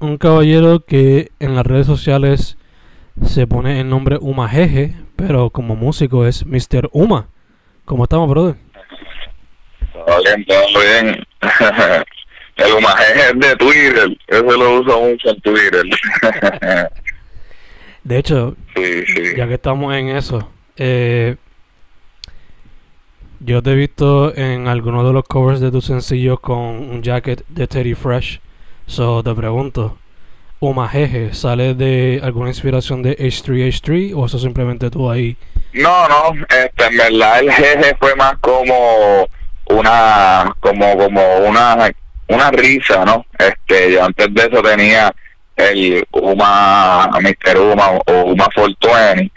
un caballero que en las redes sociales se pone el nombre Uma Jeje, pero como músico es Mr. Uma. ¿Cómo estamos, brother? Todo bien, todo bien. El Uma Jeje es de Twitter, eso lo uso mucho en Twitter. De hecho, sí, sí. ya que estamos en eso, eh, yo te he visto en algunos de los covers de tus sencillos con un jacket de Teddy Fresh. So te pregunto, Uma Jeje, ¿sale de alguna inspiración de H3H3 o eso simplemente tú ahí? No, no, este, en verdad el jeje fue más como una, como, como una, una risa, ¿no? Este, yo antes de eso tenía el Uma, Mr. Uma o Uma Fortuny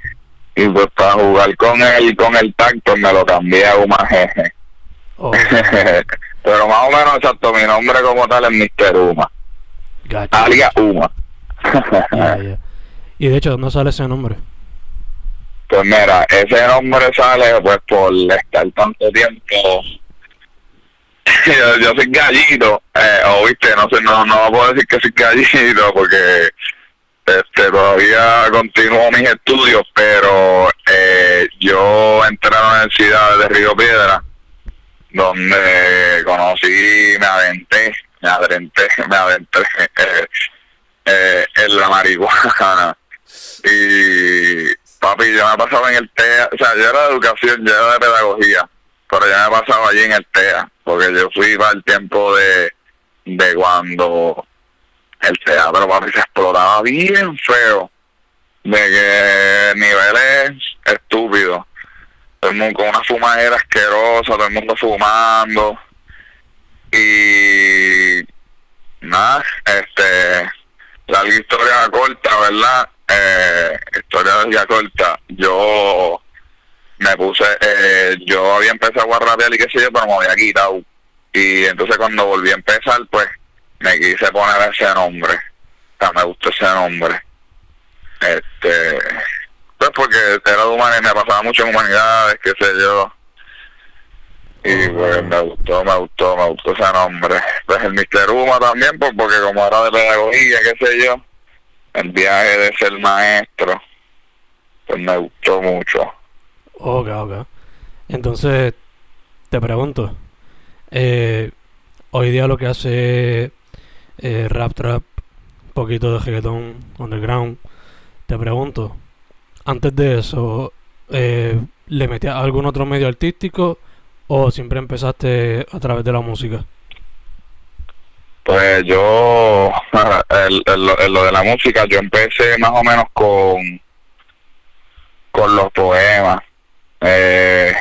y pues para jugar con él, con el tacto me lo cambié a Uma Jeje. Oh, Pero más o menos exacto, mi nombre como tal es Mr. Uma, gotcha. alias Uma. Y de hecho, ¿dónde sale ese nombre? Pues mira, ese nombre sale pues por estar tanto tiempo. yo, yo soy gallito, eh, o viste, no sé, no, no puedo decir que soy gallito porque este todavía continúo mis estudios, pero eh, yo entré a la Universidad de Río Piedra, donde conocí, me aventé, me adentré, me adentré eh, eh, en la marihuana. Y papi, yo me pasaba en el TEA, o sea, yo era de educación, yo era de pedagogía, pero yo me pasaba allí en el TEA, porque yo fui para el tiempo de, de cuando el teatro papi se explotaba bien feo, de que niveles estúpidos, todo con una fumadera asquerosa, todo el mundo fumando, y nada, este, larga historia corta, ¿verdad? Eh, historia ya corta, yo me puse, eh, yo había empezado a rapear y qué sé yo, pero me había quitado. Y entonces cuando volví a empezar, pues me quise poner ese nombre. O sea, me gustó ese nombre. Este, pues porque era de humanidades, me pasaba mucho en humanidades, qué sé yo. Y pues me gustó, me gustó, me gustó ese nombre. Pues el Mr. Uma también, pues porque como era de pedagogía, qué sé yo, el viaje de ser maestro, pues me gustó mucho. Ok, ok. Entonces, te pregunto, eh, hoy día lo que hace eh, rap trap, poquito de reggaetón underground, te pregunto, antes de eso, eh, ¿le metías algún otro medio artístico o siempre empezaste a través de la música? Pues yo, en, lo, de la música, yo empecé más o menos con, con los poemas. Eh,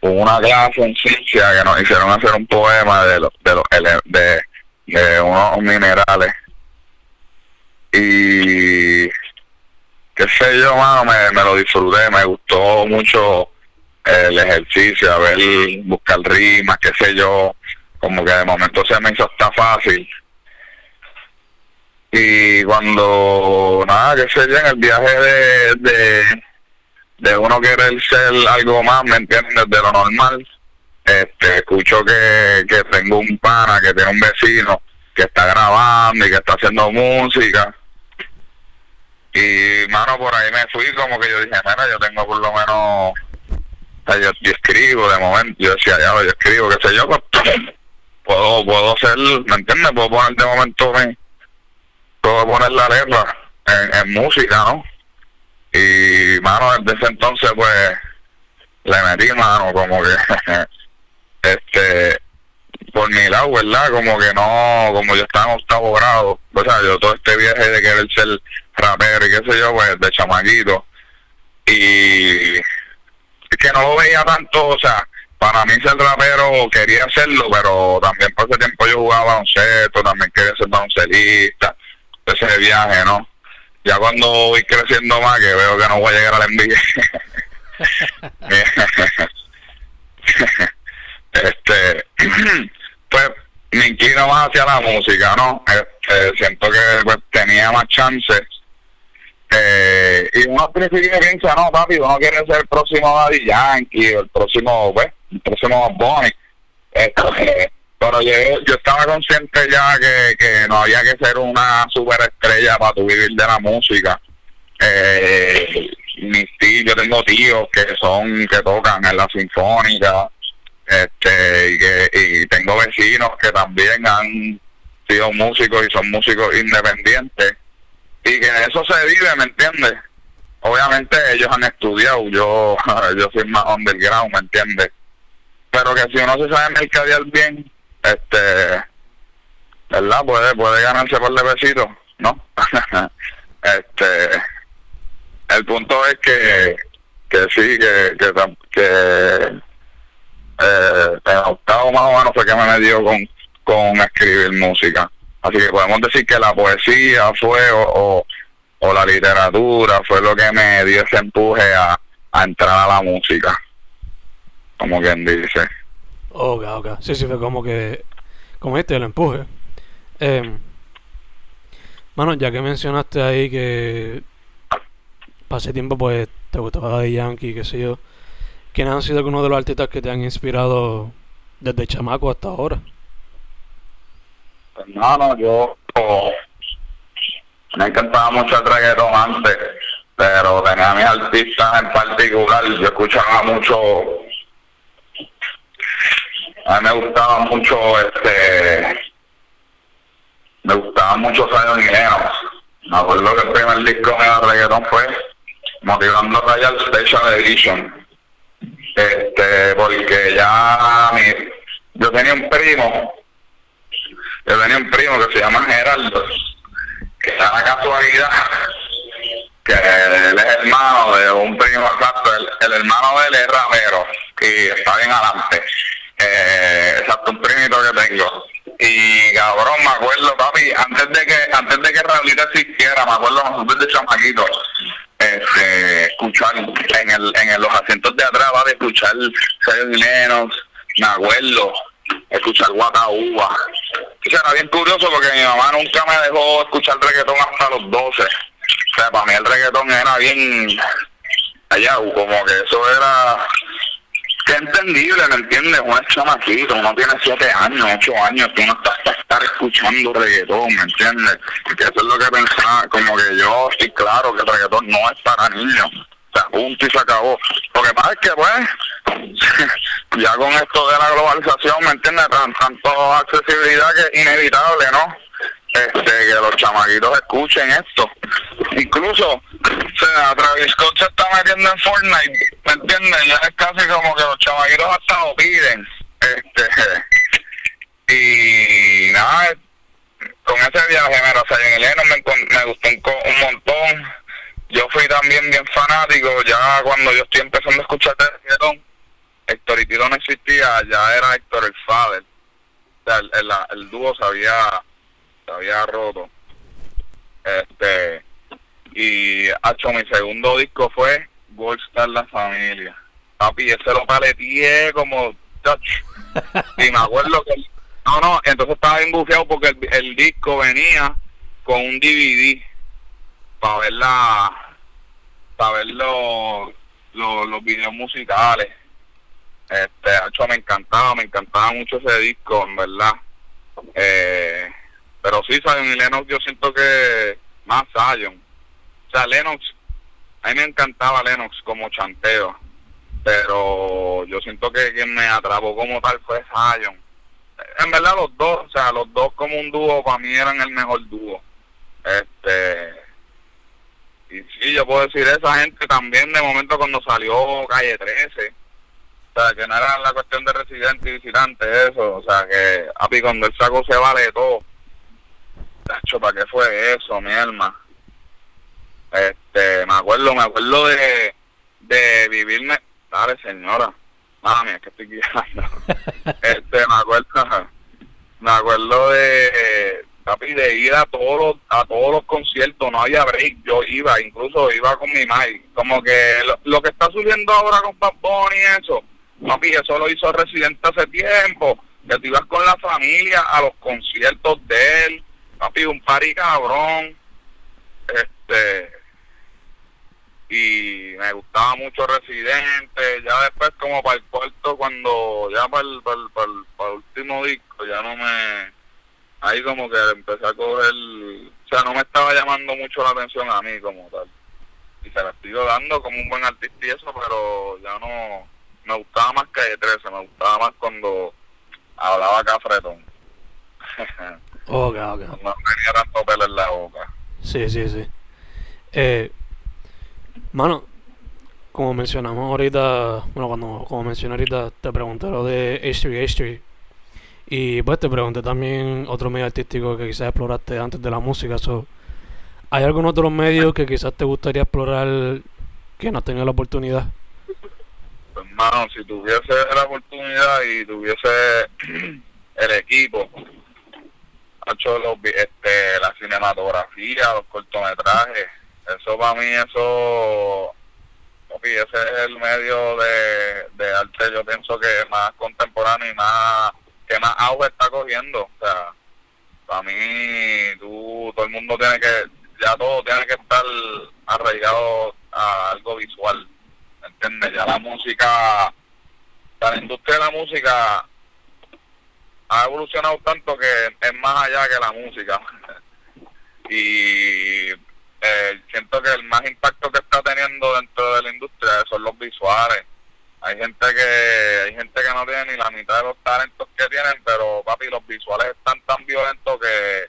una clase en ciencia que nos hicieron hacer un poema de los de los de, de unos minerales y qué sé yo mano me, me lo disfruté me gustó mucho el ejercicio a ver buscar rimas qué sé yo como que de momento se me hizo hasta fácil y cuando, nada, que sé yo, en el viaje de, de, de uno querer ser algo más, ¿me entiendes? De lo normal, este, escucho que, que tengo un pana, que tiene un vecino que está grabando y que está haciendo música. Y, mano, por ahí me fui como que yo dije, mira, yo tengo por lo menos, yo, escribo de momento, yo decía, ya, yo escribo, qué sé yo, pues, puedo, puedo ser, ¿me entiendes? Puedo poner de momento, me, puedo poner la letra en, en música, ¿no? Y, mano, desde ese entonces, pues, le metí mano, como que este por mi lado, ¿verdad? Como que no, como yo estaba en octavo grado, o sea, yo todo este viaje de querer ser rapero y qué sé yo, pues de chamaquito, y que no lo veía tanto, o sea, para mí ser rapero quería hacerlo, pero también por ese tiempo yo jugaba baloncesto, también quería ser baloncelista, ese viaje, ¿no? Ya cuando voy creciendo más, que veo que no voy a llegar a la NBA. este pues me inclino más hacia la música no este, siento que pues tenía más chances eh, y uno al principio piensa no papi uno quiere ser el próximo Daddy Yankee el próximo pues el próximo Bonnie este, pero yo, yo estaba consciente ya que, que no había que ser una superestrella para tu vivir de la música. Eh, mis tíos, yo tengo tíos que son, que tocan en la sinfónica, este y que y tengo vecinos que también han sido músicos y son músicos independientes y que eso se vive me entiendes obviamente ellos han estudiado yo yo soy más underground me entiendes pero que si uno se sabe mercadear bien este verdad puede puede ganarse por de no este el punto es que que sí que que, que eh, en octavo más o menos fue que me dio con, con escribir música. Así que podemos decir que la poesía fue o, o, la literatura fue lo que me dio ese empuje a, a entrar a la música, como quien dice. Ok, ok. Sí, sí, fue como que, como este, el empuje. Eh, mano, ya que mencionaste ahí que pasé tiempo, pues te gustaba de Yankee, qué sé yo. ¿Quiénes han sido algunos de los artistas que te han inspirado desde chamaco hasta ahora? Pues, yo me encantaba mucho el reggaetón antes, pero tenía a mis artistas en particular, yo escuchaba mucho, a mí me gustaba mucho este, me gustaba mucho Zion Lennox. Me acuerdo que el primer disco de reggaetón fue Motivando Royal Special Edition este porque ya mi, yo tenía un primo yo tenía un primo que se llama Geraldo que está la casualidad que él es hermano de un primo exacto el, hermano de él es rapero y está bien adelante. Eh, exacto un primito que tengo. Y cabrón me acuerdo papi antes de que antes de que Raulita existiera me acuerdo nosotros de chamaquito este, escuchar en, el, en los asientos de atrás, va de escuchar Sergio me acuerdo, escuchar Guataúba. O sea, era bien curioso porque mi mamá nunca me dejó escuchar reggaetón hasta los 12. O sea, para mí el reggaetón era bien allá, como que eso era que entendible, ¿me entiendes? Uno es chamaquito, uno tiene siete años, ocho años, tú no estás para estar escuchando reggaetón, ¿me entiendes? Porque eso es lo que pensaba, como que yo sí claro que el reggaetón no es para niños. Punto y se acabó. Lo que pasa es que, pues, ya con esto de la globalización, ¿me entiendes? Tan, tanto accesibilidad que es inevitable, ¿no? Este, que los chamaquitos escuchen esto. Incluso, o sea, Travis Scott se está metiendo en Fortnite, ¿me entiendes? Ya es casi como que los chamaquitos hasta lo piden. Este, y nada, con ese viaje, mira, o sea, en el me, me gustó un, un, montón. Yo fui también bien fanático, ya cuando yo estoy empezando a escuchar reggaetón, Héctor y Tiro no existía, ya era Héctor el Father. O sea, el, el, el dúo sabía se había roto. Este, y hecho mi segundo disco fue Gold Star La Familia. Papi, ese lo paleteé como y me acuerdo que no, no, entonces estaba bien porque el, disco venía con un DVD para ver la, para ver los, los, los videos musicales. Este, hecho me encantaba, me encantaba mucho ese disco, en verdad. Eh, pero sí, Zion y Lennox yo siento que más Zion. O sea, Lennox, a mí me encantaba Lennox como chanteo, pero yo siento que quien me atrapó como tal fue Zion. En verdad los dos, o sea, los dos como un dúo para mí eran el mejor dúo. Este y sí, yo puedo decir esa gente también de momento cuando salió Calle 13 o sea, que no era la cuestión de residente y visitante, eso. O sea, que api, cuando el saco se vale de todo. Tacho, ¿para qué fue eso, mi alma? Este, me acuerdo, me acuerdo de, de vivirme. Dale, señora. Mami, es que estoy guiando. este, me acuerdo, me acuerdo de, papi, de ir a todos los, a todos los conciertos, no había break, yo iba, incluso iba con mi madre, como que lo, lo que está subiendo ahora con Bad y eso, Papi, eso lo hizo Residente hace tiempo. Que tú ibas con la familia a los conciertos de él. Papi, un pari cabrón. Este. Y me gustaba mucho Residente. Ya después, como para el cuarto, cuando ya para el, para el, para el, último disco, ya no me. Ahí como que empecé a coger. O sea, no me estaba llamando mucho la atención a mí como tal. Y se la estoy dando como un buen artista y eso, pero ya no me gustaba más Calle 13, me gustaba más cuando hablaba Cafretón. ok, ok. No tenía tanto pelo en la boca. Sí, sí, sí. Eh, mano, como mencionamos ahorita, bueno, cuando como mencioné ahorita, te pregunté lo de H3 H3. Y pues te pregunté también otro medio artístico que quizás exploraste antes de la música. So, ¿Hay algún otro medio que quizás te gustaría explorar que no has tenido la oportunidad? hermano, si tuviese la oportunidad y tuviese el equipo, hecho los, este, la cinematografía, los cortometrajes, eso para mí, eso, ese es el medio de, de arte, yo pienso que es más contemporáneo y más, que más auge está cogiendo, o sea, para mí, tú, todo el mundo tiene que, ya todo tiene que estar arraigado a algo visual ¿entiendes? Ya la música, la industria de la música ha evolucionado tanto que es más allá que la música. y eh, siento que el más impacto que está teniendo dentro de la industria son los visuales. Hay gente que hay gente que no tiene ni la mitad de los talentos que tienen, pero papi, los visuales están tan violentos que,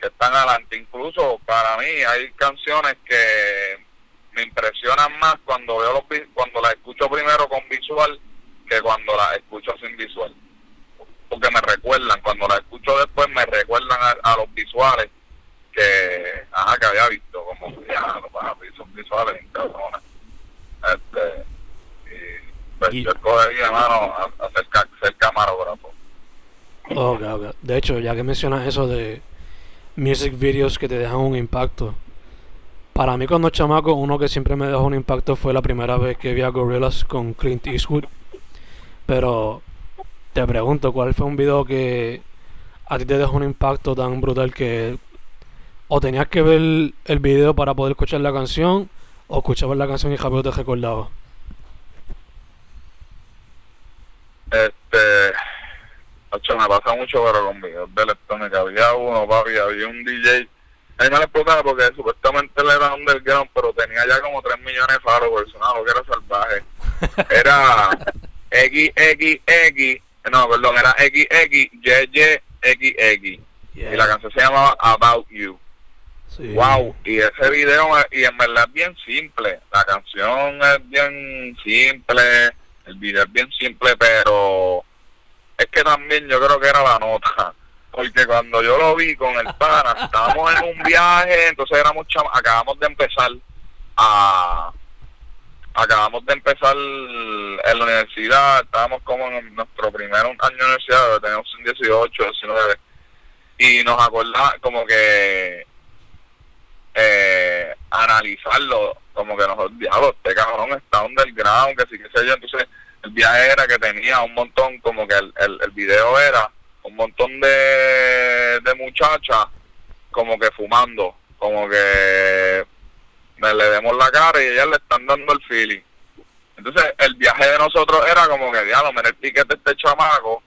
que están adelante. Incluso para mí hay canciones que me impresionan más cuando veo los cuando las escucho primero con visual que cuando las escucho sin visual porque me recuerdan cuando las escucho después me recuerdan a, los visuales que ajá que había visto como ya los son visuales este y pues yo escogería hermano a, ser, camarógrafo Ok, ok. De hecho, ya que mencionas eso de music videos que te dejan un impacto, para mí cuando chamaco, uno que siempre me dejó un impacto fue la primera vez que vi a Gorillaz con Clint Eastwood. Pero te pregunto, ¿cuál fue un video que a ti te dejó un impacto tan brutal que o tenías que ver el video para poder escuchar la canción o escuchabas la canción y rápido te recordaba? Este, ocho, me pasa mucho pero con videos de electrónica. Había uno, papi, había un DJ a mí me lo explotaba porque supuestamente él era underground, pero tenía ya como 3 millones de followers, una que era salvaje. Era XXX, no, perdón, era XXYYXX. Y la canción se llamaba About You. Wow, y ese video, y en verdad es bien simple. La canción es bien simple, el video es bien simple, pero es que también yo creo que era la nota porque cuando yo lo vi con el pana, estábamos en un viaje, entonces éramos acabamos de empezar a acabamos de empezar en la universidad, estábamos como en nuestro primer año de universidad, teníamos 18, 19, y nos acordamos como que eh, analizarlo, como que nosotros, diablo, este cabrón está underground, que sí que sé yo, entonces el viaje era que tenía un montón, como que el, el, el video era un montón de, de muchachas como que fumando, como que le demos la cara y ellas le están dando el feeling. Entonces, el viaje de nosotros era como que, diablo, mira el ticket de este chamaco,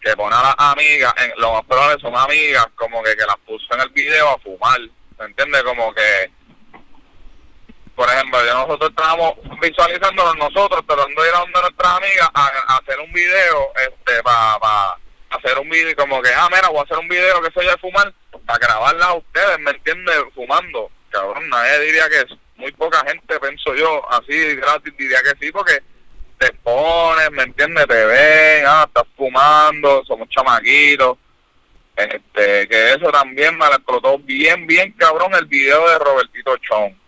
que pone a las amigas, en, lo más probable son amigas, como que, que las puso en el video a fumar. ¿Me entiendes? Como que, por ejemplo, ya nosotros estábamos visualizándonos nosotros, tratando de ir a donde nuestras amigas a, hacer un video, este, para pa, hacer un video, como que, ah, mira, voy a hacer un video que soy de fumar, para grabarla a ustedes, ¿me entiendes? Fumando. Cabrón, nadie diría que es muy poca gente, pienso yo, así gratis diría que sí, porque te pones, ¿me entiendes? Te ven, ah, estás fumando, somos chamaquitos. Este, que eso también me bien, bien cabrón el video de Robertito Chon.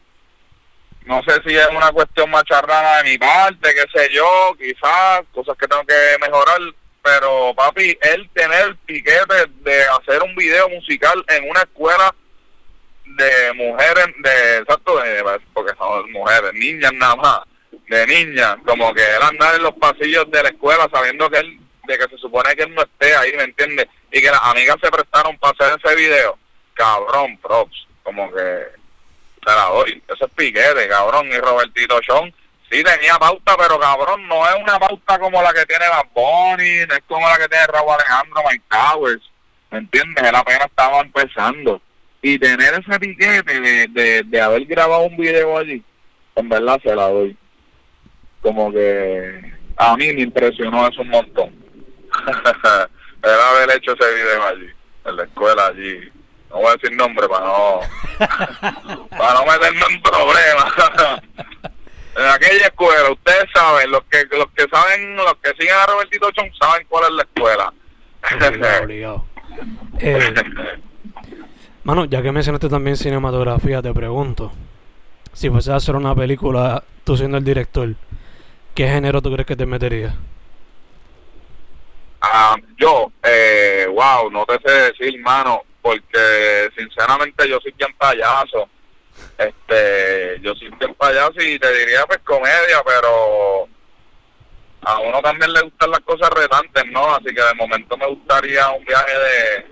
No sé si es una cuestión macharrana de mi parte, qué sé yo, quizás, cosas que tengo que mejorar, pero papi, él tener el piquete de hacer un video musical en una escuela de mujeres, de exacto, de, porque son mujeres, niñas nada más, de niñas, como que él andar en los pasillos de la escuela sabiendo que él, de que se supone que él no esté ahí, ¿me entiendes? Y que las amigas se prestaron para hacer ese video, cabrón, props, como que se la doy, eso es piquete, cabrón, y Robertito Sean sí tenía pauta, pero cabrón, no es una pauta como la que tiene Bad Bunny, no es como la que tiene Raúl Alejandro, Mike Towers, ¿me entiendes? Él apenas estaba empezando y tener ese piquete de, de, de haber grabado un video allí, en verdad se la doy. Como que a mí me impresionó eso un montón. el haber hecho ese video allí, en la escuela allí. No voy a decir nombre para no, para no meterme en problemas. en aquella escuela, ustedes saben, los que los que saben, los que siguen a Robertito Chon saben cuál es la escuela. obligado. Eh, Mano, ya que mencionaste también cinematografía, te pregunto. Si fuese a hacer una película, tú siendo el director, ¿qué género tú crees que te meterías? Ah, yo, eh, wow, no te sé decir, mano, porque sinceramente yo soy bien payaso. Este, yo soy bien payaso y te diría pues comedia, pero a uno también le gustan las cosas retantes, ¿no? Así que de momento me gustaría un viaje de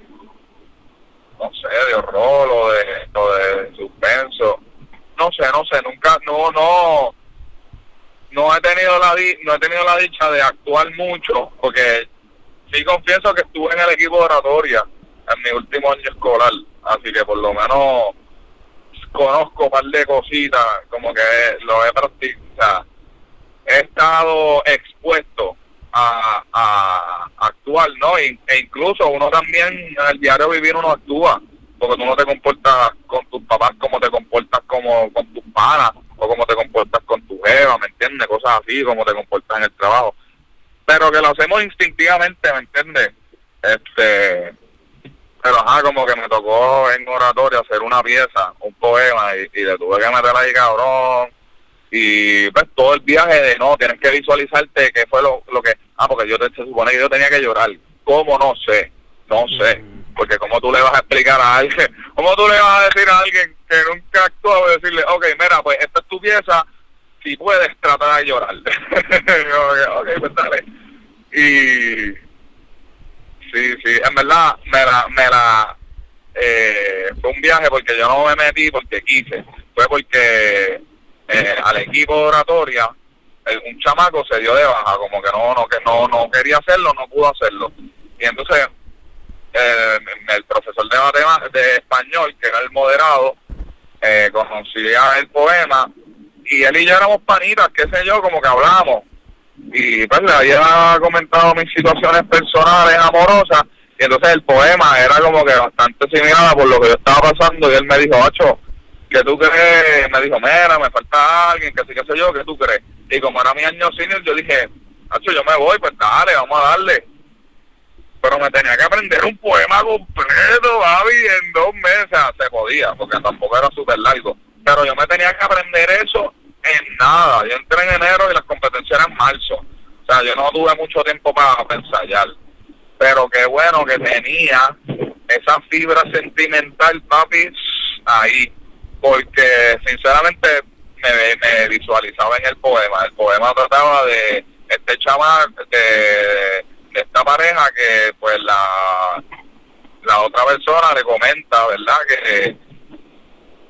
no sé, de horror o de, o de suspenso. No sé, no sé, nunca, no, no, no he tenido la no he tenido la dicha de actuar mucho, porque sí confieso que estuve en el equipo de oratoria en mi último año escolar, así que por lo menos conozco un par de cositas, como que lo he practicado, he estado expuesto a, a actuar, ¿no? E, incluso uno también en el diario vivir uno actúa, porque tú no te comportas con tus papás como te comportas como con tus panas, o como te comportas con tu jeva, ¿me entiendes? Cosas así, como te comportas en el trabajo. Pero que lo hacemos instintivamente, ¿me entiendes? Este, pero ajá, como que me tocó en oratoria hacer una pieza, un poema, y, y le tuve que meter ahí cabrón, y pues todo el viaje de no, tienes que visualizarte qué fue lo, lo que, ah, porque yo te, se supone que yo tenía que llorar, ¿cómo? No sé, no sé, mm. porque como tú le vas a explicar a alguien, cómo tú le vas a decir a alguien que nunca actuó, decirle, ok, mira, pues esta es tu pieza, si puedes tratar de llorar, ok, pues dale, y sí, sí, en verdad me la, me la, eh, fue un viaje porque yo no me metí porque quise, fue porque eh, al equipo de oratoria, un chamaco se dio de baja, como que no, no, que no, no quería hacerlo, no pudo hacerlo. Y entonces eh, el profesor de matemáticas, de español, que era el moderado, eh, conocía el poema y él y yo éramos panitas, qué sé yo, como que hablamos. Y pues le había comentado mis situaciones personales, amorosas, y entonces el poema era como que bastante similar por lo que yo estaba pasando y él me dijo, ocho ¿qué tú crees? Me dijo, mira, me falta alguien, que sí, que sé yo, ¿qué tú crees? Y como era mi año senior, yo dije, Hacho, yo me voy, pues dale, vamos a darle. Pero me tenía que aprender un poema completo, Babi, en dos meses. Se podía, porque tampoco era súper largo. Pero yo me tenía que aprender eso en nada. Yo entré en enero y las competencias eran en marzo. O sea, yo no tuve mucho tiempo para ensayar. Pero qué bueno que tenía esa fibra sentimental, papi, ahí porque sinceramente me, me visualizaba en el poema. El poema trataba de este chaval, de, esta pareja que pues la, la otra persona le comenta, ¿verdad? Que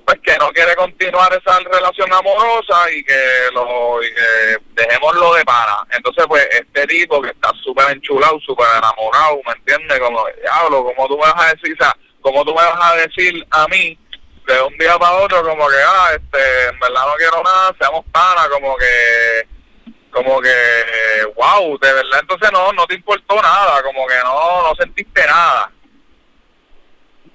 pues que no quiere continuar esa relación amorosa y que lo y que dejémoslo de pana. Entonces, pues, este tipo que está súper enchulado, súper enamorado, ¿me entiendes? Como, diablo, ¿cómo tú me vas a decir, o sea, cómo tú me vas a decir a mí de un día para otro como que, ah, este, en verdad no quiero nada, seamos pana, como que, como que, wow, de verdad, entonces no, no te importó nada, como que no, no sentiste nada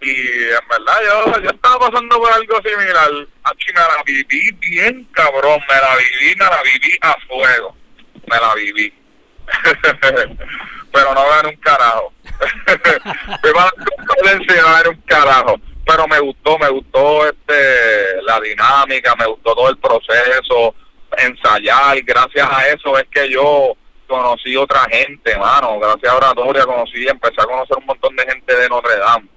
y en verdad yo, yo estaba pasando por algo similar. Aquí me la viví bien cabrón, me la viví, me la viví a fuego. Me la viví. Pero no gané un carajo. me va a un carajo. Pero me gustó, me gustó este la dinámica, me gustó todo el proceso, ensayar. Gracias a eso es que yo conocí otra gente, mano. Gracias a Oratoria conocí, empecé a conocer un montón de gente de Notre Dame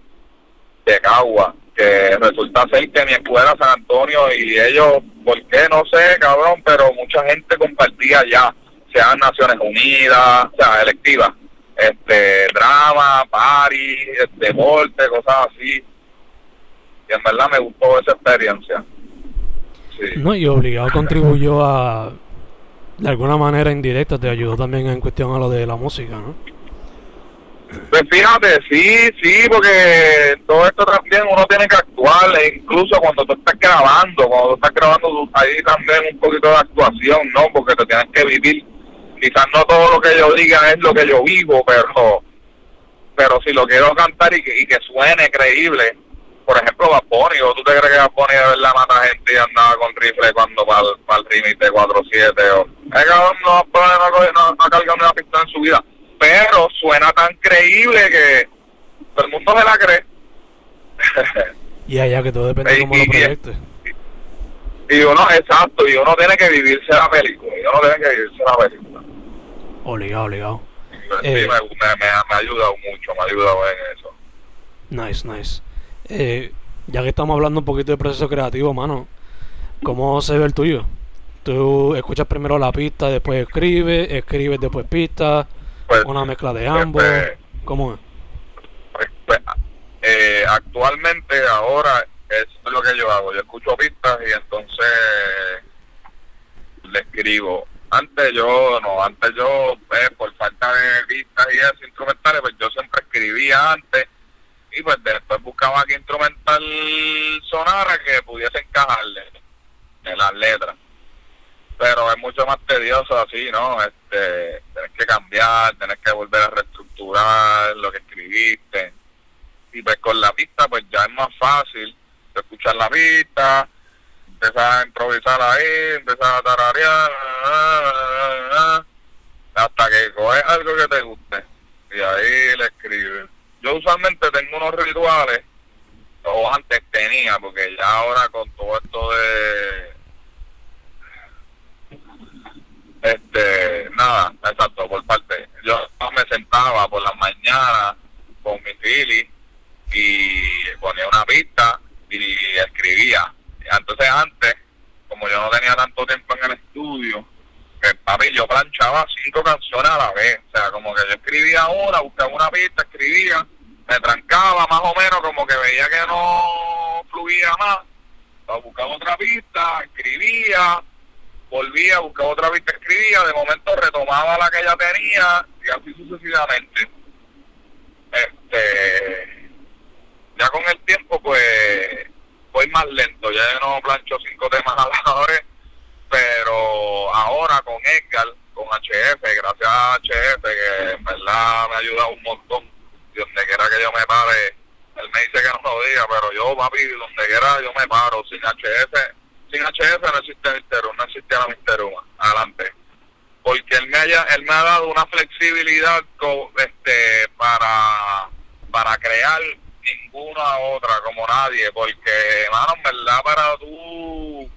de Cagua, que resulta ser que mi escuela San Antonio y ellos, ¿por qué? No sé, cabrón, pero mucha gente compartía ya, sean Naciones Unidas, o sea, electivas, este, drama, party, deporte, cosas así. Y en verdad me gustó esa experiencia. No, y obligado contribuyó a, de alguna manera indirecta, te ayudó también en cuestión a lo de la música, ¿no? Pues fíjate, sí, sí, porque todo esto también uno tiene que actuar, e incluso cuando tú estás grabando, cuando tú estás grabando, ahí también un poquito de actuación, ¿no? Porque te tienes que vivir. Quizás no todo lo que yo diga es lo que yo vivo, pero pero si lo quiero cantar y que, y que suene creíble, por ejemplo, Bad ¿o tú te crees que Bad de verdad mata gente y andaba con rifle cuando para el, de 4-7? O, que no, no, no, no, no ha cargado una pistola en su vida pero suena tan creíble que todo el mundo se la cree. y allá que todo depende de cómo lo proyectes. Y uno, exacto, y uno tiene que vivirse la película, y uno tiene que vivirse la película. Obligado, obligado. Sí, eh, me, me, ha ayudado mucho, me ha ayudado en eso. Nice, nice. Eh, ya que estamos hablando un poquito de proceso creativo, mano, ¿cómo se ve el tuyo? Tú escuchas primero la pista, después escribes, escribes después pista, pues, una mezcla de pues, ambos. Pues, ¿Cómo es? Pues, eh, actualmente, ahora, es lo que yo hago. Yo escucho pistas y entonces le escribo. Antes yo, no, antes yo, por falta de pistas y eso, instrumentales, pues yo siempre escribía antes y pues después buscaba que instrumental sonara que pudiese encajarle en las letras pero es mucho más tedioso así, ¿no? Este, tenés que cambiar, tenés que volver a reestructurar lo que escribiste. Y pues con la pista, pues ya es más fácil escuchar la pista, empezar a improvisar ahí, empezar a tararear, hasta que coges algo que te guste. Y ahí le escribes. Yo usualmente tengo unos rituales, o antes tenía, porque ya ahora con todo esto de este, nada, exacto, por parte. Yo me sentaba por las mañanas con mi fili y ponía una pista y escribía. Entonces antes, como yo no tenía tanto tiempo en el estudio, que papi, yo planchaba cinco canciones a la vez. O sea, como que yo escribía una, buscaba una pista, escribía, me trancaba más o menos, como que veía que no fluía más, buscaba otra pista, escribía, volvía, buscaba otra vez escribía, de momento retomaba la que ya tenía y así sucesivamente. Este, ya con el tiempo pues voy más lento, ya no plancho cinco temas a la vez, pero ahora con Edgar, con HF, gracias a HF que en verdad me ha ayudado un montón, donde quiera que yo me pare, él me dice que no lo diga, pero yo papi, donde quiera yo me paro, sin HF sin HF no existe Mister no existe la Mister adelante. Porque él me, haya, él me ha dado una flexibilidad este para, para crear ninguna otra como nadie, porque, hermano, en verdad, para tú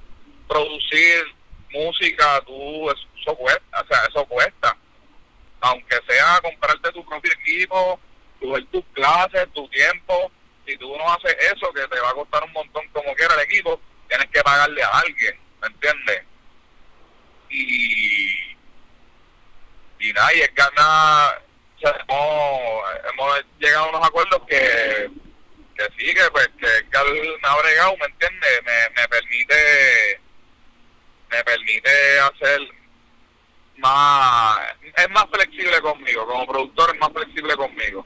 producir música, tú, eso cuesta, o sea, eso cuesta. Aunque sea comprarte tu propio equipo, tu tus clases, tu tiempo, si tú no haces eso, que te va a costar un montón como quiera el equipo, tienes que pagarle a alguien, ¿me entiendes? Y, y nadie gana, o sea, hemos, hemos llegado a unos acuerdos que, que sí, que pues que me ha bregado, ¿me entiendes? Me, me permite me permite hacer más, es más flexible conmigo, como productor es más flexible conmigo.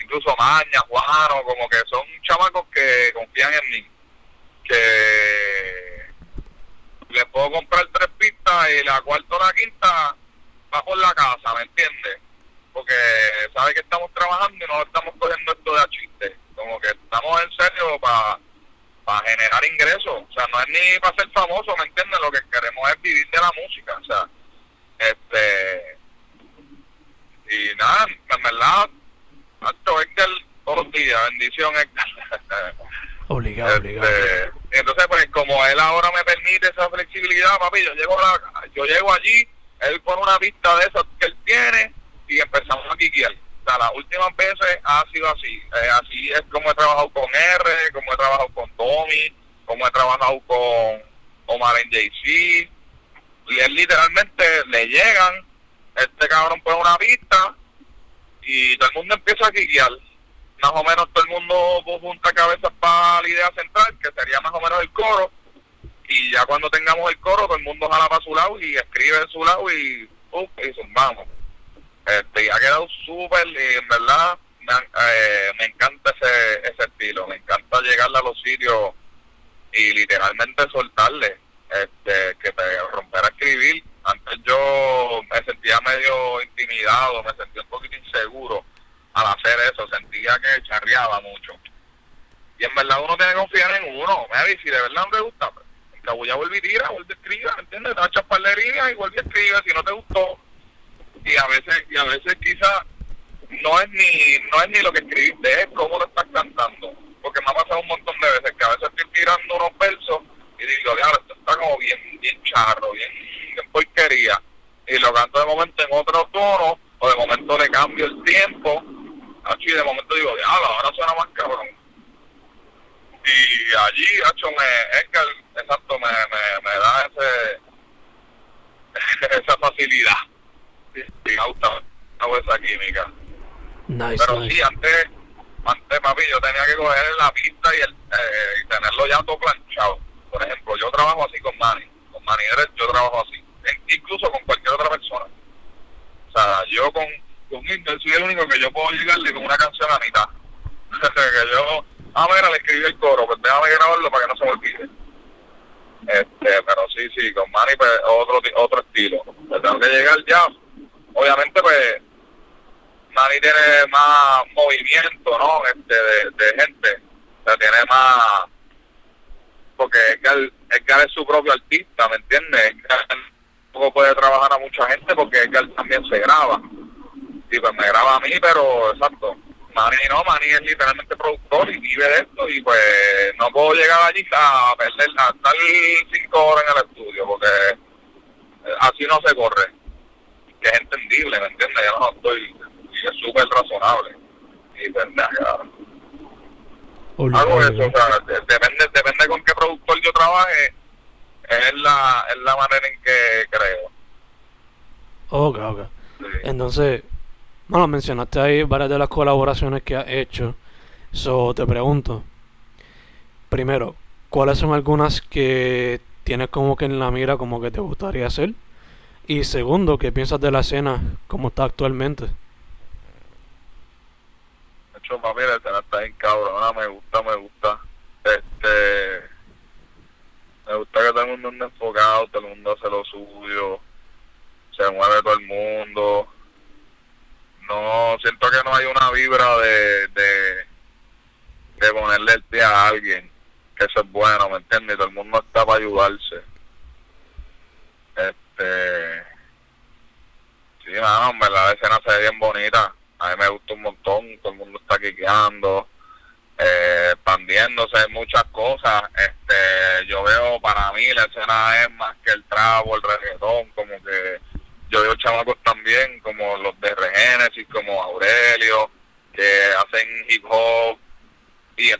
Incluso Maña, Juano, como que son chamacos que confían en mí. Que les puedo comprar tres pistas y la cuarta o la quinta va por la casa, ¿me entiendes? Porque sabe que estamos trabajando y no estamos cogiendo esto de a chiste. Como que estamos en serio para para generar ingresos. O sea, no es ni para ser famoso, ¿me entiendes? Lo que queremos es vivir de la música. O sea, este. Y nada, en verdad, alto Edgar todos los días. Bendición, Edgar. Obligado, Este, obligado. Entonces, pues, como él ahora me permite esa flexibilidad, papi, yo llego, la, yo llego allí, él pone una pista de esas que él tiene y empezamos a quiquear. O sea, las últimas veces ha sido así. Eh, así es como he trabajado con R, como he trabajado con Tommy, como he trabajado con Omar en JC. Y él literalmente le llegan, este cabrón pone una pista y todo el mundo empieza a quiquear. Más o menos todo el mundo junta cabezas para la idea central, que sería más o menos el coro. Y ya cuando tengamos el coro, todo el mundo jala para su lado y escribe de su lado y, uf, y zumbamos. Este, ha quedado súper, y en verdad me, eh, me encanta ese, ese estilo, me encanta llegarle a los sitios y literalmente soltarle, este, que te romper a escribir. Antes yo me sentía medio intimidado, me sentía un poquito inseguro al hacer eso, sentía que charreaba mucho. Y en verdad uno tiene que confiar en uno, me si de verdad no te gusta, pues, encabulla, vuelve y tira, vuelve y escribe, ¿entiendes? Da chapalería y vuelve y escribe, si no te gustó, y a veces y a veces quizá no es ni no es ni lo que escribiste es cómo lo estás cantando porque me ha pasado un montón de veces que a veces estoy tirando unos versos y digo diablo esto está como bien bien charro bien, bien porquería y lo canto de momento en otro tono o de momento le cambio el tiempo y de momento digo diablo ahora suena más cabrón y allí hecho me Edgar exacto me, me, me da ese esa facilidad sí, sí, me gusta me gusta esa química Nice, pero nice. sí antes antes papi yo tenía que coger la pista y, el, eh, y tenerlo ya todo planchado por ejemplo yo trabajo así con Manny con Manny Eres yo trabajo así En- incluso con cualquier otra persona o sea yo con con Hitler soy el único que yo puedo llegarle con una canción a mitad que yo ah mira le escribí el coro pues déjame grabarlo para que no se me olvide este pero sí sí con Manny pues otro ti- otro estilo Le tengo que llegar ya obviamente pues Manny tiene más movimiento, ¿no? Este, de, de gente. O sea, tiene más... Porque Edgar, Edgar es su propio artista, ¿me entiendes? Edgar tampoco puede trabajar a mucha gente porque Edgar también se graba. Y pues me graba a mí, pero exacto. Manny no, Manny es literalmente productor y vive de esto y pues no puedo llegar allí a perder, a estar cinco horas en el estudio porque eh, así no se corre que es entendible, ¿me entiendes? Yo no estoy, y es súper razonable. Y pues, nada, hago eso, o sea, de- depende, depende con qué productor yo trabaje, es la, es la manera en que creo. Ok, ok. Sí. Entonces, bueno, mencionaste ahí varias de las colaboraciones que has hecho. So, te pregunto, primero, ¿cuáles son algunas que tienes como que en la mira como que te gustaría hacer? Y segundo, ¿qué piensas de la escena como está actualmente? De hecho, papi, la escena está bien cabrona, me gusta, me gusta. Este, me gusta que todo el mundo ande enfocado, todo el mundo hace lo suyo, se mueve todo el mundo. No, siento que no hay una vibra de, de, ponerle el pie a alguien, que eso es bueno, ¿me entiendes? Todo el mundo está para ayudarse. Este, sí, mano, en verdad la escena se ve bien bonita. A mí me gusta un montón, todo el mundo está quiqueando, eh, expandiéndose muchas cosas. Este, yo veo, para mí la escena es más que el trabo, el reggaetón, como que yo veo chamacos también, como los de Regenesis, como Aurelio, que hacen hip hop, y,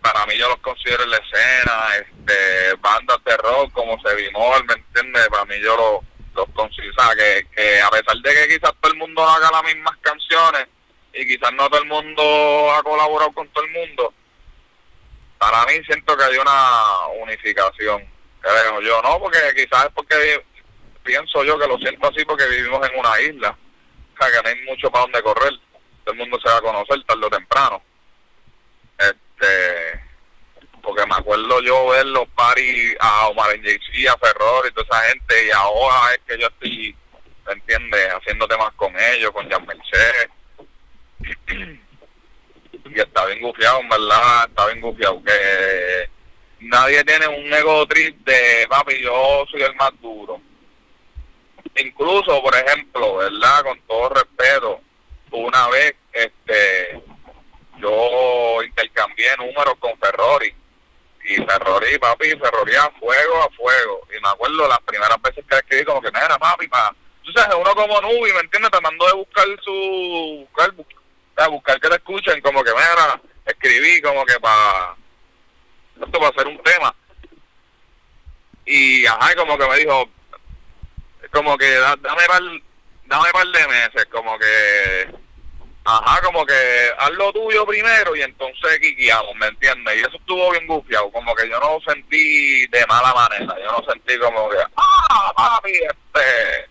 para mí yo los considero en la escena, este, bandas de rock como Sevimol, ¿me entiendes? Para mí yo lo, los concisa que, que a pesar de que quizás todo el mundo haga las mismas canciones y quizás no todo el mundo ha colaborado con todo el mundo, para mí siento que hay una unificación, creo yo, ¿no? Porque quizás es porque pienso yo que lo siento así porque vivimos en una isla, o sea que no hay mucho para donde correr, todo el mundo se va a conocer tarde o temprano. Este, porque me acuerdo yo ver los paris a Omar y a Ferror y toda esa gente, y ahora es que yo estoy, ¿me entiendes?, haciendo temas con ellos, con Jan Mercedes. y está bien gufiado, en verdad, está bien gufiado. Que nadie tiene un ego trip de, papi, yo soy el más duro. Incluso, por ejemplo, ¿verdad?, con todo respeto, una vez, este, yo intercambié números con Ferrori y Ferrori, papi, Ferrori a fuego, a fuego. Y me acuerdo las primeras veces que escribí como que, era papi, pa. Sabes, uno como Nubi, ¿me entiendes? Tratando de buscar su... Buscar, buscar que te escuchen, como que, mira, escribí como que para... Esto va a ser un tema. Y, ajá, como que me dijo, como que dame par, dame par de meses, como que Ajá, como que haz lo tuyo primero y entonces quiqueamos, ¿me entiendes? Y eso estuvo bien gufiado, como que yo no sentí de mala manera, yo no sentí como que, ah, papi, este,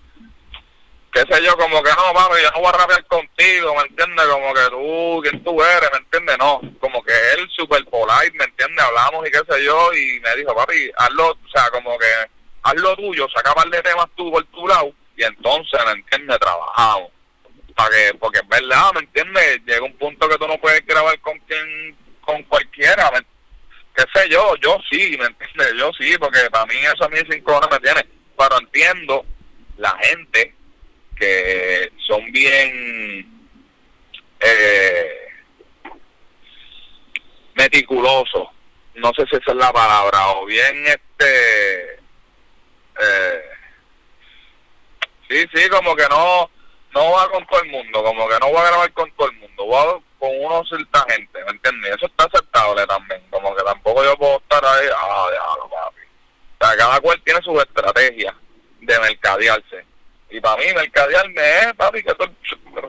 qué sé yo, como que no, papi, yo no voy a rapear contigo, ¿me entiendes? Como que tú, ¿quién tú eres? ¿Me entiendes? No, como que él super polite, ¿me entiendes? Hablamos y qué sé yo, y me dijo, papi, hazlo, o sea, como que haz lo tuyo, saca par de temas tú por tu lado, y entonces, ¿me entiendes? Trabajamos. Para que porque es verdad me entiendes llega un punto que tú no puedes grabar con quien con cualquiera qué sé yo yo sí me entiendes yo sí porque para mí eso a mí cinco horas me tiene. Pero entiendo la gente que son bien eh, meticulosos. No sé si esa es la palabra o bien este eh, sí sí como que no no va con todo el mundo, como que no voy a grabar con todo el mundo, voy con uno cierta gente, ¿me entiendes? Eso está aceptable también, como que tampoco yo puedo estar ahí, ah, déjalo, papi. O sea, cada cual tiene su estrategia de mercadearse. Y para mí, mercadearme es, papi, que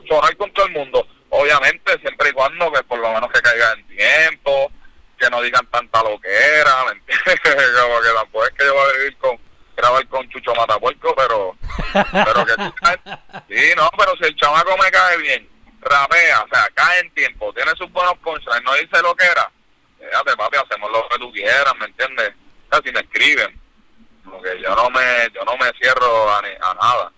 sonar con todo el mundo. Obviamente, siempre y cuando, que por lo menos que caiga en tiempo, que no digan tanta loquera, ¿me entiendes? como que tampoco es que yo voy a vivir con grabar con Chucho Matapuerco, pero, pero que sí, no, pero si el chamaco me cae bien, rapea, o sea, cae en tiempo, tiene sus buenos punchlines, no dice lo que era, fíjate papi, hacemos lo que tú quieras, ¿me entiendes? O sea, si me escriben, porque yo no me, yo no me cierro a, a nada.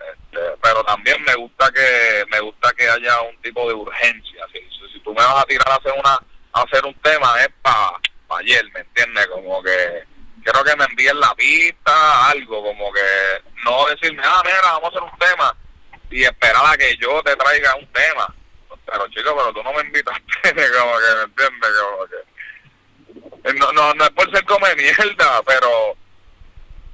Este, pero también me gusta que me gusta que haya un tipo de urgencia si, si tú me vas a tirar a hacer una a hacer un tema es para pa ayer me entiendes como que quiero que me envíen la pista, algo, como que no decirme, ah, mira, vamos a hacer un tema y esperar a que yo te traiga un tema. Pero chicos, pero tú no me invitaste, como que, ¿me entiendes? Como que... Eh, no, no, no es por ser come mierda, pero,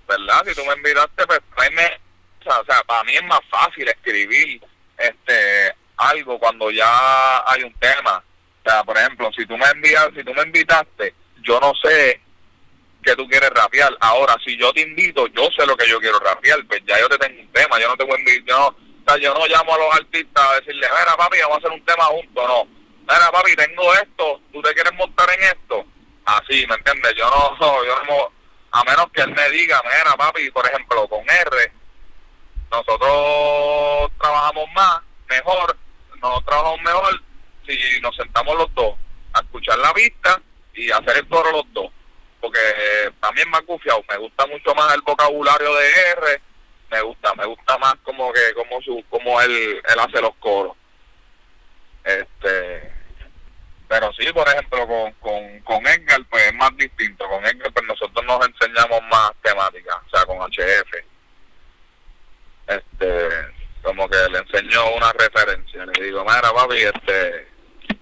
¿verdad? Si tú me invitaste, pues tráeme... O sea, para mí es más fácil escribir este algo cuando ya hay un tema. O sea, por ejemplo, si tú me envías, si tú me invitaste, yo no sé que tú quieres rapear. Ahora, si yo te invito, yo sé lo que yo quiero rapear, pues ya yo te tengo un tema, yo no tengo yo no, yo no llamo a los artistas a decirle, mira papi, vamos a hacer un tema juntos, no. Mira papi, tengo esto, tú te quieres montar en esto. Así, ¿me entiendes? Yo no, yo no, a menos que él me diga, mira papi, por ejemplo, con R, nosotros trabajamos más, mejor, nosotros trabajamos mejor si nos sentamos los dos a escuchar la vista y hacer el toro los dos porque también me ha me gusta mucho más el vocabulario de R, me gusta, me gusta más como que como su como él, él hace los coros. Este pero sí, por ejemplo, con, con, con Edgar, pues es más distinto. Con Edgar, pues nosotros nos enseñamos más temáticas, o sea, con HF. Este, como que le enseño una referencia. Le digo, mira, papi, este,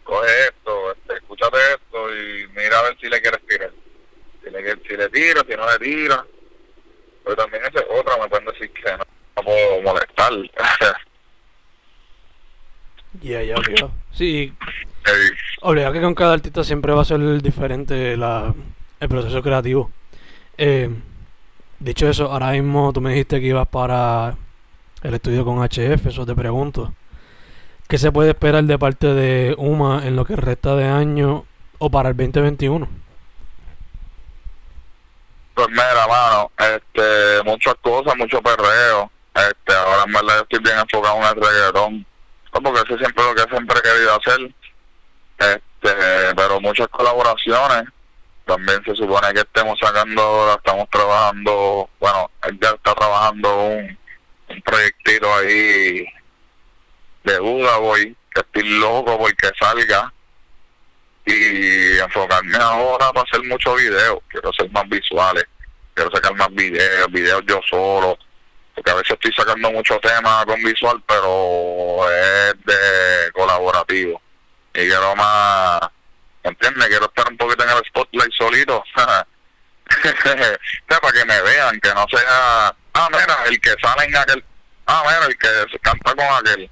coge esto, este, escúchate esto y mira a ver si le quieres le tira, si no le tira. Pero también esa es otra, me pueden decir que no, puedo molestar. Ya, ya, ya. Sí. Obliga que con cada artista siempre va a ser diferente la, el proceso creativo. Eh, Dicho eso, ahora mismo tú me dijiste que ibas para el estudio con HF, eso te pregunto. ¿Qué se puede esperar de parte de UMA en lo que resta de año o para el 2021? Pues mira, mano, este, muchas cosas, mucho perreo. Este, ahora en verdad estoy bien enfocado en el reggaetón. Porque eso es siempre lo que siempre he querido hacer. Este, pero muchas colaboraciones. También se supone que estemos sacando estamos trabajando, bueno, él ya está trabajando un, un proyectito ahí de Buda, voy, que estoy loco porque salga y enfocarme ahora para hacer muchos videos, quiero hacer más visuales, quiero sacar más videos, videos yo solo, porque a veces estoy sacando muchos temas con visual, pero es de colaborativo. Y quiero más, ¿entiendes? Quiero estar un poquito en el spotlight solito, para que me vean, que no sea, ah, mira, el que sale en aquel, ah, mira, el que se canta con aquel.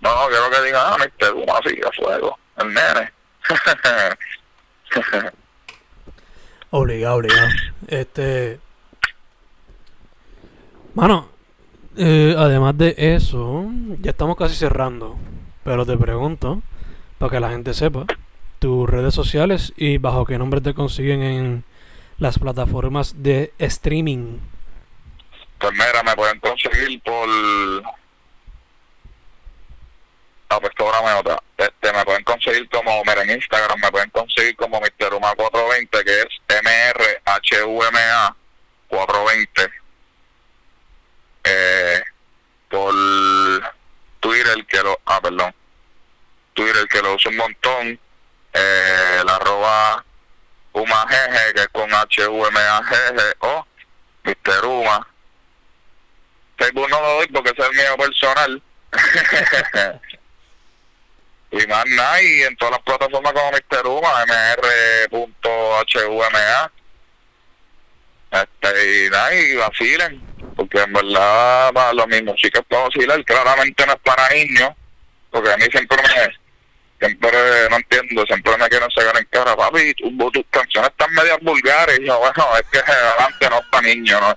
No, quiero que digan, ah, Mr. Así, a fuego, el nene. obligado, obligado. Este. Mano, eh, además de eso, ya estamos casi cerrando. Pero te pregunto, para que la gente sepa, tus redes sociales y bajo qué nombre te consiguen en las plataformas de streaming. Pues mira, me pueden conseguir por Ah, pues otra. Este, me pueden conseguir como, mira, en Instagram me pueden conseguir como Mr. 420, que es M-R-H-U-M-A 420. Eh, por Twitter, que lo, ah, perdón, Twitter, que lo uso un montón, eh, la arroba UMAGG, que es con H-U-M-A-G-G, o Mr. Uma. Facebook no lo doy porque es el mío personal. y más nada, y en todas las plataformas como Mr. Uma, mr.huma. Este, y nada, y vacilen, porque en verdad para lo mismo sí que puedo vacilar, claramente no es para niños, porque a mí siempre me, siempre no entiendo, siempre me quieren sacar en cara, papi, tus, tus canciones están medias vulgares, y yo, bueno, es que adelante no es para niños, ¿no?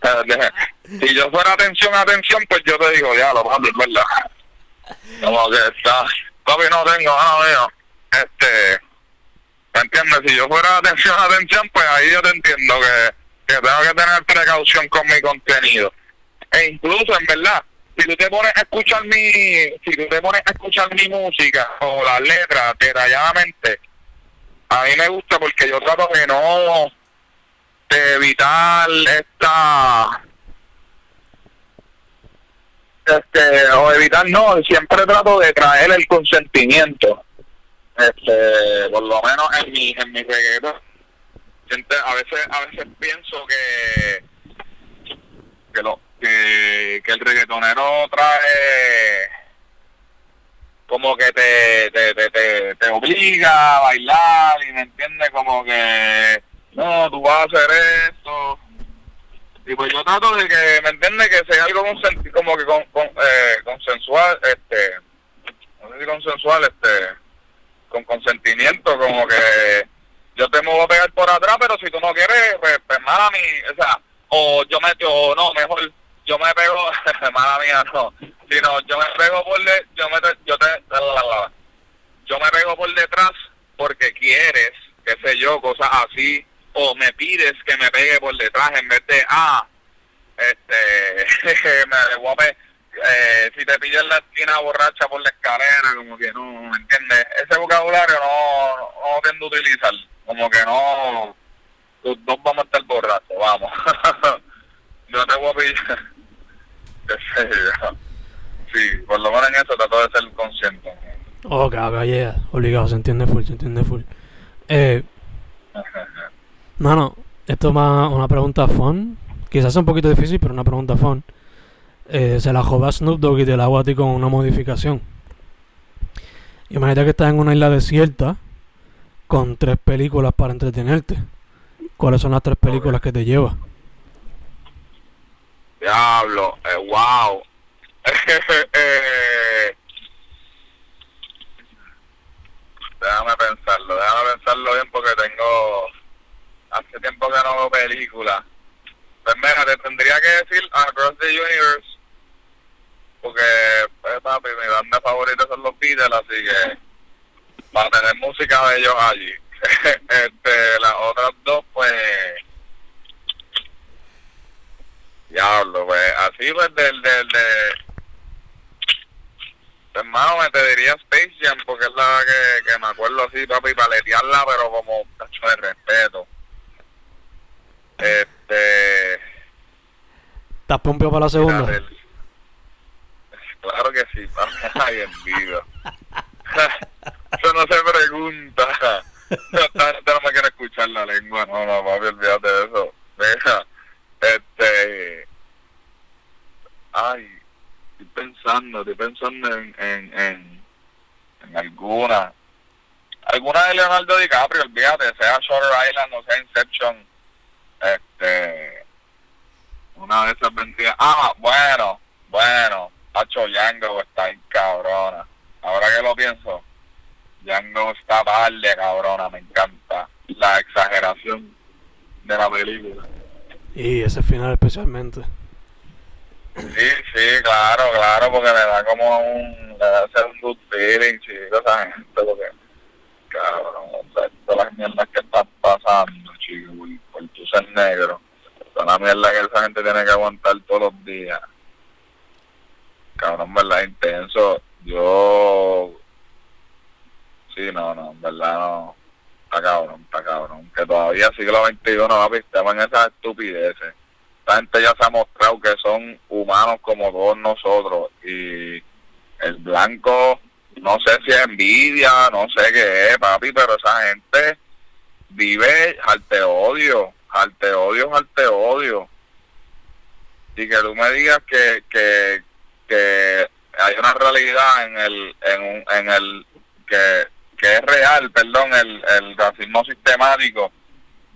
si yo fuera atención, atención, pues yo te digo, ya, lo papi, es verdad. Como que está papi, no tengo, ah, mío. Este, ¿me entiendes? Si yo fuera atención, atención, pues ahí yo te entiendo que, que tengo que tener precaución con mi contenido. E incluso, en verdad, si tú te pones a escuchar mi, si tú te pones a escuchar mi música o las letras detalladamente, a mí me gusta porque yo trato de no de evitar esta este o evitar no siempre trato de traer el consentimiento. Este por lo menos en mi en mi reggaetón a veces a veces pienso que que lo que, el reggaetonero trae como que te te, te, te, obliga a bailar y me entiende como que no tú vas a hacer esto y pues yo trato de que, ¿me entiende Que sea algo como que con, con, eh, consensual, este, no sé si consensual, este, con consentimiento, como que yo te me voy a pegar por atrás, pero si tú no quieres, pues, pues mala mí, o sea, o yo me, o no, mejor yo me pego, mala mía, no, sino yo me pego por, de, yo me, yo te, yo me pego por detrás porque quieres, qué sé yo, cosas así, o me pides que me pegue por detrás en vez de, ah, este, me guape, eh, si te pillas la esquina borracha por la escalera, como que no, ¿me entiendes? Ese vocabulario no, no, tiendo a utilizar, como que no, los dos vamos a estar borrachos, vamos. no te voy a pillar, sí, por lo menos en eso trato de ser consciente. Ok, ok, yeah, obligado, se entiende full, se entiende full. Eh, Mano, esto es una pregunta fun. Quizás es un poquito difícil, pero una pregunta fun. Eh, se la joda Snoop Dogg y te la hago a ti con una modificación. Imagínate que estás en una isla desierta con tres películas para entretenerte. ¿Cuáles son las tres películas que te lleva? Diablo, eh, wow. eh, déjame pensarlo, déjame pensarlo bien porque tengo hace tiempo que no veo películas. Pues mira, te tendría que decir Across the Universe, porque, pues, papi, mi banda favorita son los Beatles, así que para tener música de ellos allí. este, las otras dos, pues, diablo, pues, así pues del, del, de, hermano, me te diría Space Jam, porque es la que, que me acuerdo así, papi, paletearla, pero como tacho de respeto. Este. ¿Estás pompeo para la segunda? Claro que sí, ay, en vivo. Eso no se pregunta. No me quiere escuchar la lengua, no, no, papi, olvídate de eso. Deja, este. Ay, estoy pensando, estoy pensando en, en, en, en alguna. Alguna de Leonardo DiCaprio, olvídate, sea Shutter Island o sea Inception. Este. Una de esas vendría. Ah, bueno, bueno. Pacho Yango está en cabrona. Ahora que lo pienso, Yango está de cabrona, me encanta. La exageración de la película. Y ese final especialmente. Sí, sí, claro, claro, porque le da como un, le da hacer un good feeling, chicos, esa gente, porque, cabrón, o sea, todas las mierdas que están pasando, chicos, por, por tu ser negro, toda la mierda que esa gente tiene que aguantar todos los días. Cabrón, verdad, intenso. Yo, sí, no, no, en verdad no, está cabrón, está cabrón. Que todavía siglo XXI, papi, estamos en esas estupideces esta gente ya se ha mostrado que son humanos como todos nosotros y el blanco no sé si es envidia, no sé qué es, papi, pero esa gente vive arte odio, arte odio, arte odio. Y que tú me digas que, que, que hay una realidad en el, en, un, en el, que, que es real, perdón, el, el racismo sistemático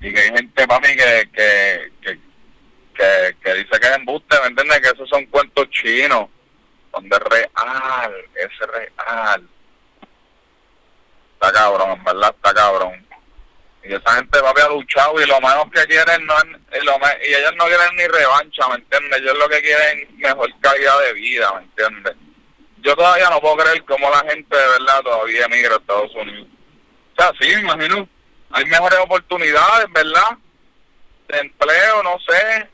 y que hay gente, papi, que, que, que, que, que dice que es embuste, ¿me entiendes? Que esos son cuentos chinos, donde es real, es real. Está cabrón, en verdad está cabrón. Y esa gente va a luchado y lo menos que quieren no es, lo me, y ellos no quieren ni revancha, ¿me entiendes? Ellos lo que quieren mejor calidad de vida, ¿me entiendes? Yo todavía no puedo creer cómo la gente de verdad todavía emigra a Estados Unidos. O sea, sí, imagino, hay mejores oportunidades, ¿verdad? De empleo, no sé,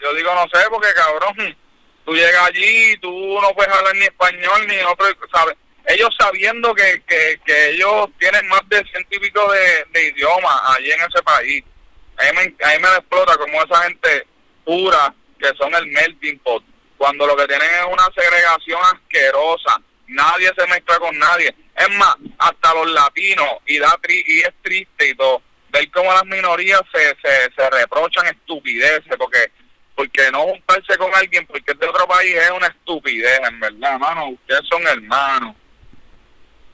yo digo no sé porque cabrón, tú llegas allí y tú no puedes hablar ni español ni otro, ¿sabes? Ellos sabiendo que, que, que ellos tienen más de científicos de, de idiomas allí en ese país. A mí, me, explota como esa gente pura que son el melting pot, cuando lo que tienen es una segregación asquerosa. Nadie se mezcla con nadie. Es más, hasta los latinos, y, da tri y es triste y todo, ver cómo las minorías se, se, se reprochan estupideces, porque porque no juntarse con alguien porque es de otro país es una estupidez, en verdad, hermano. Ustedes son hermanos.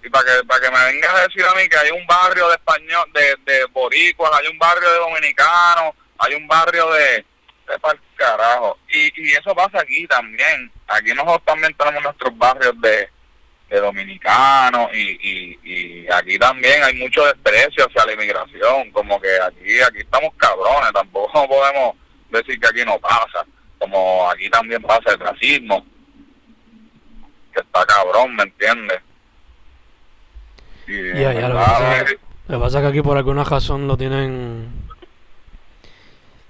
Y para que para que me vengas a decir a mí que hay un barrio de español, de, de boricuas, hay un barrio de dominicanos, hay un barrio de... de para carajo. Y, y eso pasa aquí también. Aquí nosotros también tenemos nuestros barrios de, de dominicanos y, y, y aquí también hay mucho desprecio hacia la inmigración. Como que aquí, aquí estamos cabrones, tampoco podemos decir que aquí no pasa, como aquí también pasa el racismo, que está cabrón, ¿me entiendes? Y, ya, ya, lo, que pasa, lo que pasa es que aquí por alguna razón lo tienen,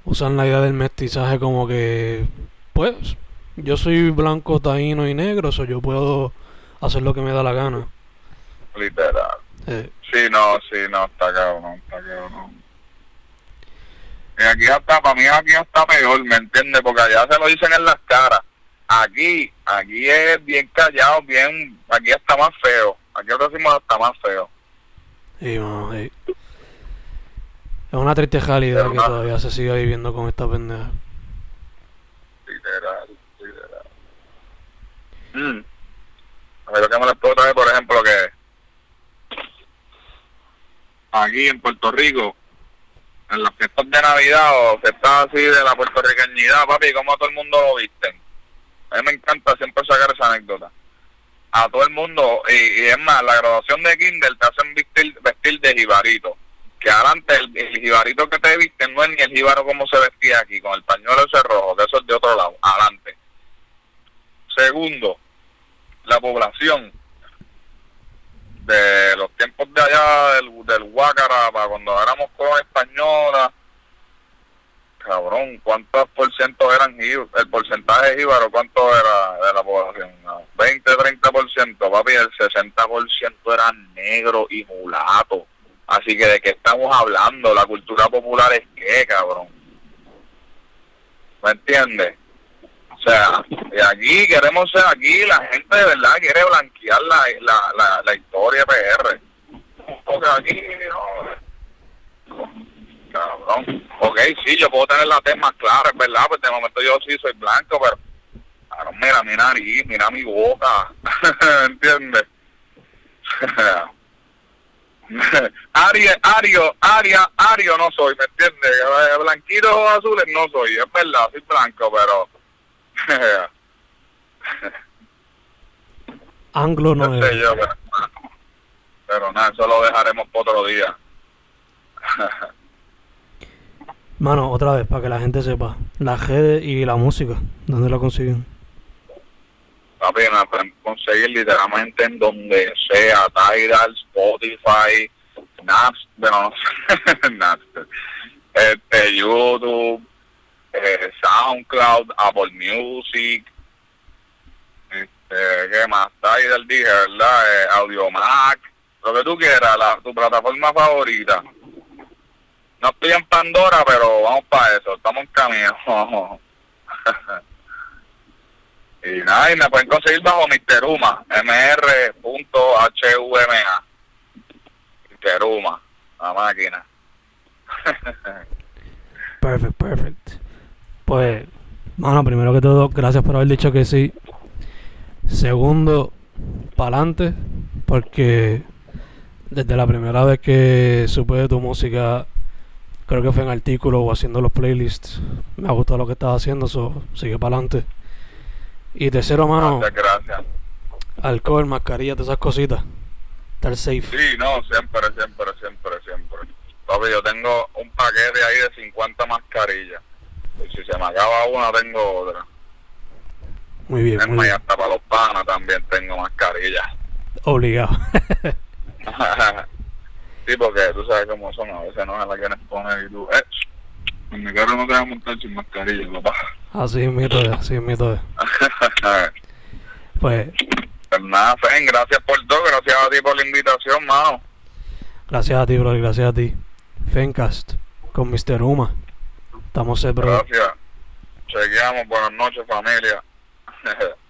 usan la idea del mestizaje como que, pues, yo soy blanco, taíno y negro, so yo puedo hacer lo que me da la gana. Literal. Sí, no, sí, no, está cabrón, está cabrón. Y aquí hasta, para mí aquí está peor, ¿me entiendes? Porque allá se lo dicen en las caras. Aquí, aquí es bien callado, bien, aquí está más feo. Aquí lo decimos hasta más feo. Sí, no, sí. Es una triste realidad que todavía se sigue viviendo con esta pendeja. Literal, literal. Mm. A ver, lo que me les puedo traer, por ejemplo, que aquí en Puerto Rico en las fiestas de Navidad o fiestas así de la puertorriqueñidad, papi, como todo el mundo lo visten. A mí me encanta siempre sacar esa anécdota a todo el mundo, y, es más, la graduación de Kindle te hacen vestir, vestir de jibarito, que adelante el, el, jibarito que te visten no es ni el jibaro como se vestía aquí, con el pañuelo ese rojo, que eso es de otro lado, adelante. Segundo, la población de los tiempos de allá, del, del para cuando éramos con española, cabrón, ¿cuántos por ciento eran el porcentaje jíbaro, cuánto era de la población? 20, 30%, papi, el 60% eran negros y mulatos. Así que de qué estamos hablando, la cultura popular es qué, cabrón. ¿Me entiendes? O sea, y aquí queremos ser aquí, la gente de verdad quiere blanquear la, la, la, la historia PR. Porque aquí, no, cabrón. Ok, sí, yo puedo tener la tez más clara, es verdad, pues de momento yo sí soy blanco, pero, cabrón, mira mi nariz, mira mi boca, ¿entiendes? Ario, Ario, Aria, Ario no soy, ¿me entiendes? Blanquito o azules no soy, es verdad, soy blanco, pero... Anglo no, es. Yo, pero, pero nada, eso lo dejaremos para otro día. Mano, otra vez, para que la gente sepa, la redes y la música, ¿dónde la consiguen? Papi, me pueden conseguir literalmente en donde sea, Tidal, Spotify, Naps, bueno, Napster, este, YouTube, eh, SoundCloud, Apple Music, este, ¿qué más? Tidal dije, ¿verdad? Eh, Audiomac, lo que tú quieras, la, tu plataforma favorita. No estoy en Pandora, pero vamos para eso, estamos en camino. Y nada, y me pueden conseguir bajo Misteruma, mr.huma. Misteruma, la máquina. perfect, perfect. Pues, mano, primero que todo, gracias por haber dicho que sí. Segundo, para adelante, porque desde la primera vez que supe de tu música, creo que fue en artículo o haciendo los playlists, me ha gustado lo que estás haciendo, so, sigue para adelante. Y tercero, mano. Muchas gracias. Alcohol, mascarilla, todas esas cositas. Estar safe. Sí, no, siempre, siempre, siempre, siempre. Papi, yo tengo un paquete ahí de 50 mascarillas. Y si se me acaba una, tengo otra. Muy bien. Es muy más, hasta para los panas también tengo mascarillas. Obligado. sí, porque tú sabes cómo son, a veces no es la que poner y tú, eh, en mi carro no te vas a montar sin mascarilla, papá. Así es mito, así es mito. pues. Pues nada, Fen, gracias por todo, gracias a ti por la invitación, mano. Gracias a ti, bro, gracias a ti. Fencast con Mr. Uma. Estamos, bro. Gracias. Chequeamos, buenas noches, familia.